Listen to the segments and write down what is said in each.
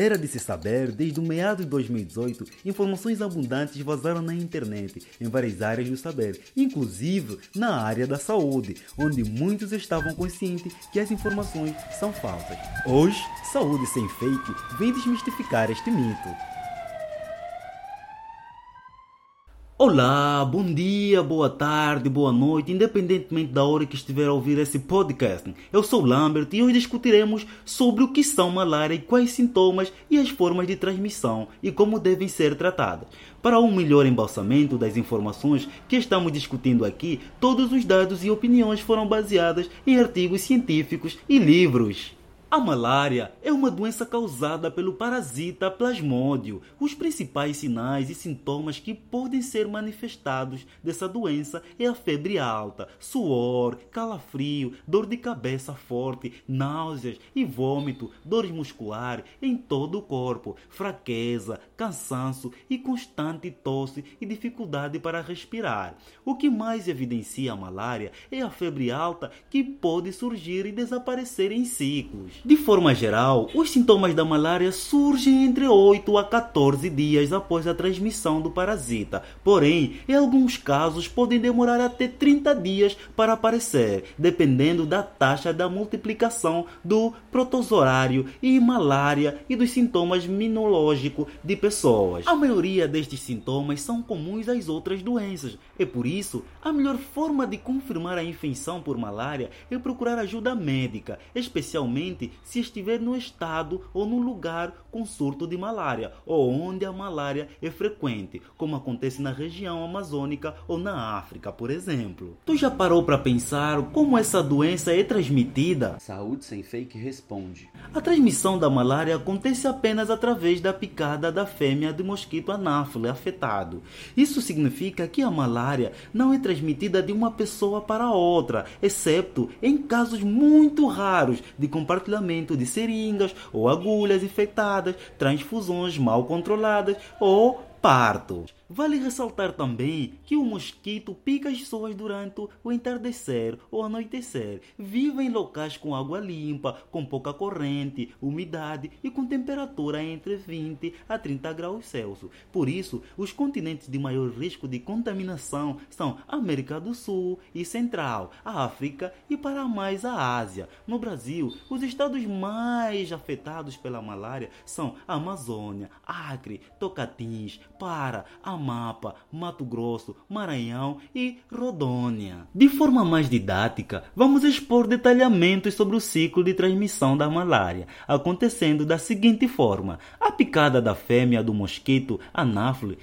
Era de se saber, desde o meado de 2018, informações abundantes vazaram na internet, em várias áreas do saber, inclusive na área da saúde, onde muitos estavam conscientes que as informações são falsas. Hoje, Saúde Sem Fake vem desmistificar este mito. Olá, bom dia, boa tarde, boa noite, independentemente da hora que estiver a ouvir esse podcast. Eu sou Lambert e hoje discutiremos sobre o que são malária e quais sintomas e as formas de transmissão e como devem ser tratadas. Para um melhor embalsamento das informações que estamos discutindo aqui, todos os dados e opiniões foram baseados em artigos científicos e livros. A malária é uma doença causada pelo parasita plasmódio. Os principais sinais e sintomas que podem ser manifestados dessa doença é a febre alta, suor, calafrio, dor de cabeça forte, náuseas e vômito, dores musculares em todo o corpo, fraqueza, cansaço e constante tosse e dificuldade para respirar. O que mais evidencia a malária é a febre alta que pode surgir e desaparecer em ciclos. De forma geral, os sintomas da malária surgem entre 8 a 14 dias após a transmissão do parasita. Porém, em alguns casos podem demorar até 30 dias para aparecer, dependendo da taxa da multiplicação do protozoário e malária e dos sintomas imunológicos de pessoas. A maioria destes sintomas são comuns às outras doenças, e por isso, a melhor forma de confirmar a infecção por malária é procurar ajuda médica, especialmente se estiver no estado ou no lugar com surto de malária ou onde a malária é frequente, como acontece na região amazônica ou na África, por exemplo. Tu já parou para pensar como essa doença é transmitida? Saúde sem fake responde. A transmissão da malária acontece apenas através da picada da fêmea do mosquito anáfilo afetado. Isso significa que a malária não é transmitida de uma pessoa para outra, exceto em casos muito raros de compartilhamento de seringas ou agulhas infectadas, transfusões mal controladas ou parto. Vale ressaltar também que o mosquito pica as pessoas durante o entardecer ou anoitecer. Vive em locais com água limpa, com pouca corrente, umidade e com temperatura entre 20 a 30 graus Celsius. Por isso, os continentes de maior risco de contaminação são América do Sul e Central, a África e para mais a Ásia. No Brasil, os estados mais afetados pela malária são Amazônia, Acre, Tocantins, Para, Amapa, Mato Grosso, Maranhão e Rodônia. De forma mais didática, vamos expor detalhamentos sobre o ciclo de transmissão da malária, acontecendo da seguinte forma: a picada da fêmea do mosquito anáfile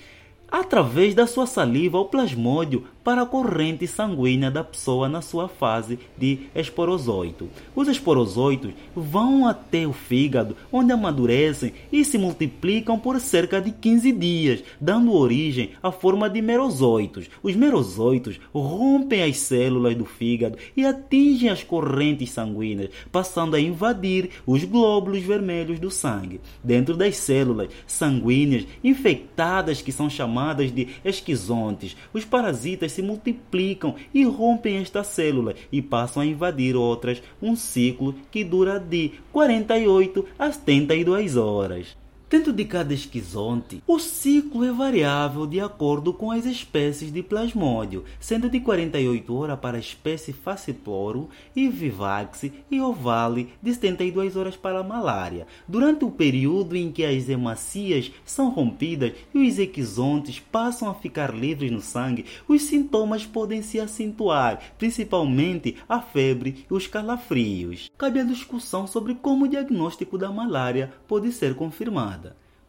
através da sua saliva ou plasmódio para a corrente sanguínea da pessoa na sua fase de esporozoito. Os esporozoitos vão até o fígado, onde amadurecem e se multiplicam por cerca de 15 dias, dando origem à forma de merozoitos. Os merozoitos rompem as células do fígado e atingem as correntes sanguíneas, passando a invadir os glóbulos vermelhos do sangue. Dentro das células sanguíneas infectadas, que são chamadas de esquizontes, os parasitas se multiplicam e rompem esta célula e passam a invadir outras, um ciclo que dura de 48 a 72 horas. Dentro de cada esquizonte, o ciclo é variável de acordo com as espécies de plasmódio, sendo de 48 horas para a espécie Faciploro e Vivax e Ovale de 72 horas para a malária. Durante o período em que as hemacias são rompidas e os esquizontes passam a ficar livres no sangue, os sintomas podem se acentuar, principalmente a febre e os calafrios. Cabe a discussão sobre como o diagnóstico da malária pode ser confirmado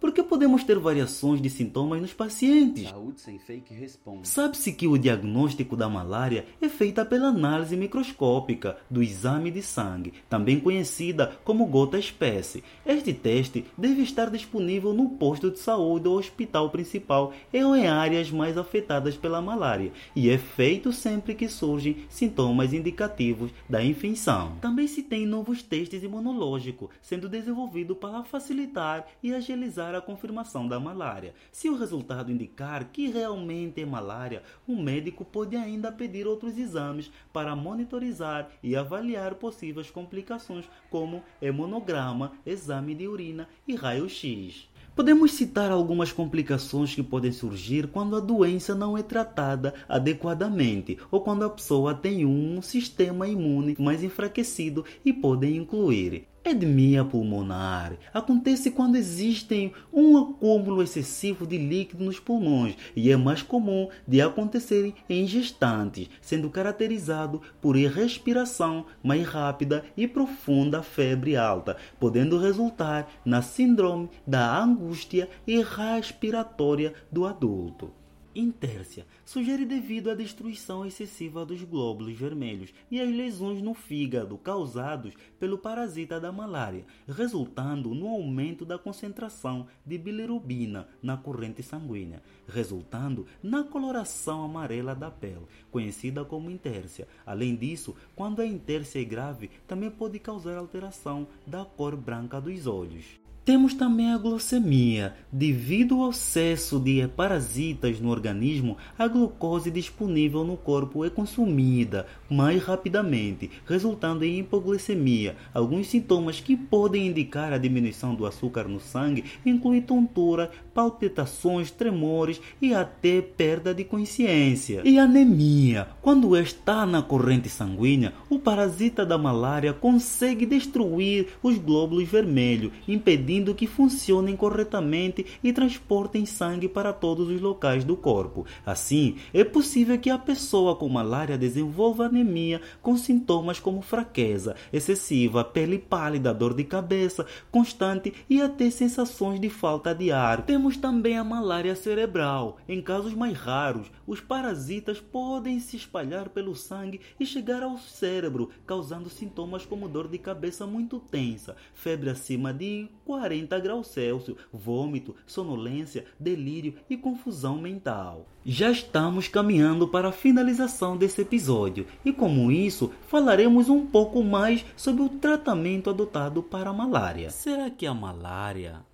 porque podemos ter variações de sintomas nos pacientes. Saúde sem fake responde. Sabe-se que o diagnóstico da malária é feita pela análise microscópica do exame de sangue, também conhecida como gota espécie. Este teste deve estar disponível no posto de saúde ou hospital principal ou em áreas mais afetadas pela malária e é feito sempre que surgem sintomas indicativos da infecção. Também se tem novos testes imunológicos sendo desenvolvidos para facilitar e agilizar a confirmação da malária. Se o resultado indicar que realmente é malária, o médico pode ainda pedir outros exames para monitorizar e avaliar possíveis complicações, como hemonograma, exame de urina e raio-x. Podemos citar algumas complicações que podem surgir quando a doença não é tratada adequadamente ou quando a pessoa tem um sistema imune mais enfraquecido e podem incluir Edemia pulmonar acontece quando existe um acúmulo excessivo de líquido nos pulmões e é mais comum de acontecer em gestantes, sendo caracterizado por respiração mais rápida e profunda febre alta, podendo resultar na síndrome da angústia respiratória do adulto. Intércia sugere devido à destruição excessiva dos glóbulos vermelhos e às lesões no fígado causados pelo parasita da malária, resultando no aumento da concentração de bilirubina na corrente sanguínea, resultando na coloração amarela da pele, conhecida como intércia. Além disso, quando a intércia é grave, também pode causar alteração da cor branca dos olhos. Temos também a glicemia. Devido ao excesso de parasitas no organismo, a glucose disponível no corpo é consumida mais rapidamente, resultando em hipoglicemia. Alguns sintomas que podem indicar a diminuição do açúcar no sangue incluem tontura, palpitações, tremores e até perda de consciência. E anemia. Quando está na corrente sanguínea, o parasita da malária consegue destruir os glóbulos vermelhos, impedindo impedindo que funcionem corretamente e transportem sangue para todos os locais do corpo. Assim, é possível que a pessoa com malária desenvolva anemia com sintomas como fraqueza excessiva, pele pálida, dor de cabeça constante e até sensações de falta de ar. Temos também a malária cerebral. Em casos mais raros, os parasitas podem se espalhar pelo sangue e chegar ao cérebro, causando sintomas como dor de cabeça muito tensa, febre acima de 40 40 graus Celsius, vômito, sonolência, delírio e confusão mental. Já estamos caminhando para a finalização desse episódio e, como isso, falaremos um pouco mais sobre o tratamento adotado para a malária. Será que a malária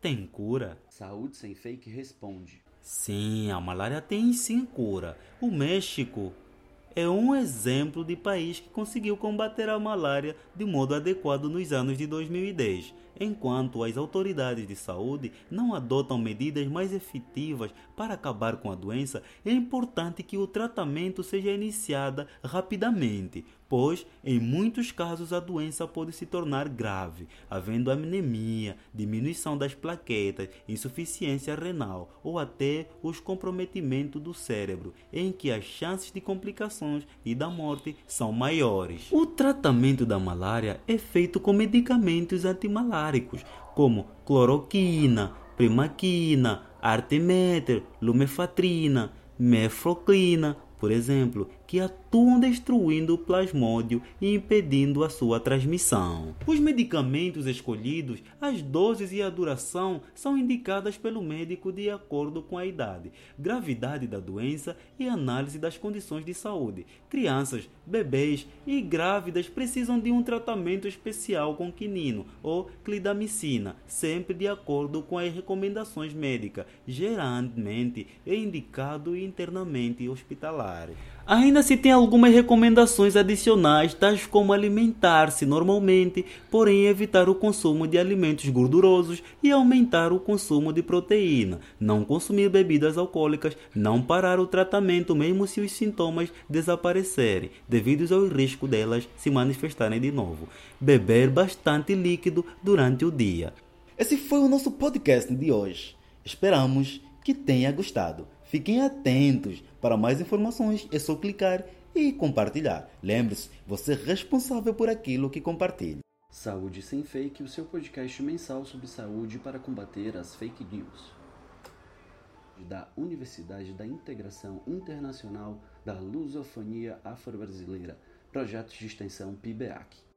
tem cura? Saúde sem fake responde. Sim, a malária tem sim cura. O México é um exemplo de país que conseguiu combater a malária de modo adequado nos anos de 2010. Enquanto as autoridades de saúde não adotam medidas mais efetivas para acabar com a doença, é importante que o tratamento seja iniciado rapidamente, pois em muitos casos a doença pode se tornar grave, havendo anemia, diminuição das plaquetas, insuficiência renal ou até os comprometimento do cérebro, em que as chances de complicações e da morte são maiores. O tratamento da malária é feito com medicamentos antimaláricos, como cloroquina, primaquina, artemether, lumefatrina, mefloquina, por exemplo, que atuam destruindo o plasmódio e impedindo a sua transmissão. Os medicamentos escolhidos, as doses e a duração são indicadas pelo médico de acordo com a idade, gravidade da doença e análise das condições de saúde. Crianças, bebês e grávidas precisam de um tratamento especial com quinino ou clindamicina, sempre de acordo com as recomendações médicas. Geralmente indicado internamente hospitalar. Ainda se tem algumas recomendações adicionais, tais como alimentar-se normalmente, porém evitar o consumo de alimentos gordurosos e aumentar o consumo de proteína, não consumir bebidas alcoólicas, não parar o tratamento mesmo se os sintomas desaparecerem, devido ao risco delas se manifestarem de novo, beber bastante líquido durante o dia. Esse foi o nosso podcast de hoje. Esperamos que tenha gostado. Fiquem atentos. Para mais informações é só clicar e compartilhar. Lembre-se, você é responsável por aquilo que compartilha. Saúde Sem Fake, o seu podcast mensal sobre saúde para combater as fake news. Da Universidade da Integração Internacional da Lusofonia Afro-Brasileira, projetos de extensão PIBEAC.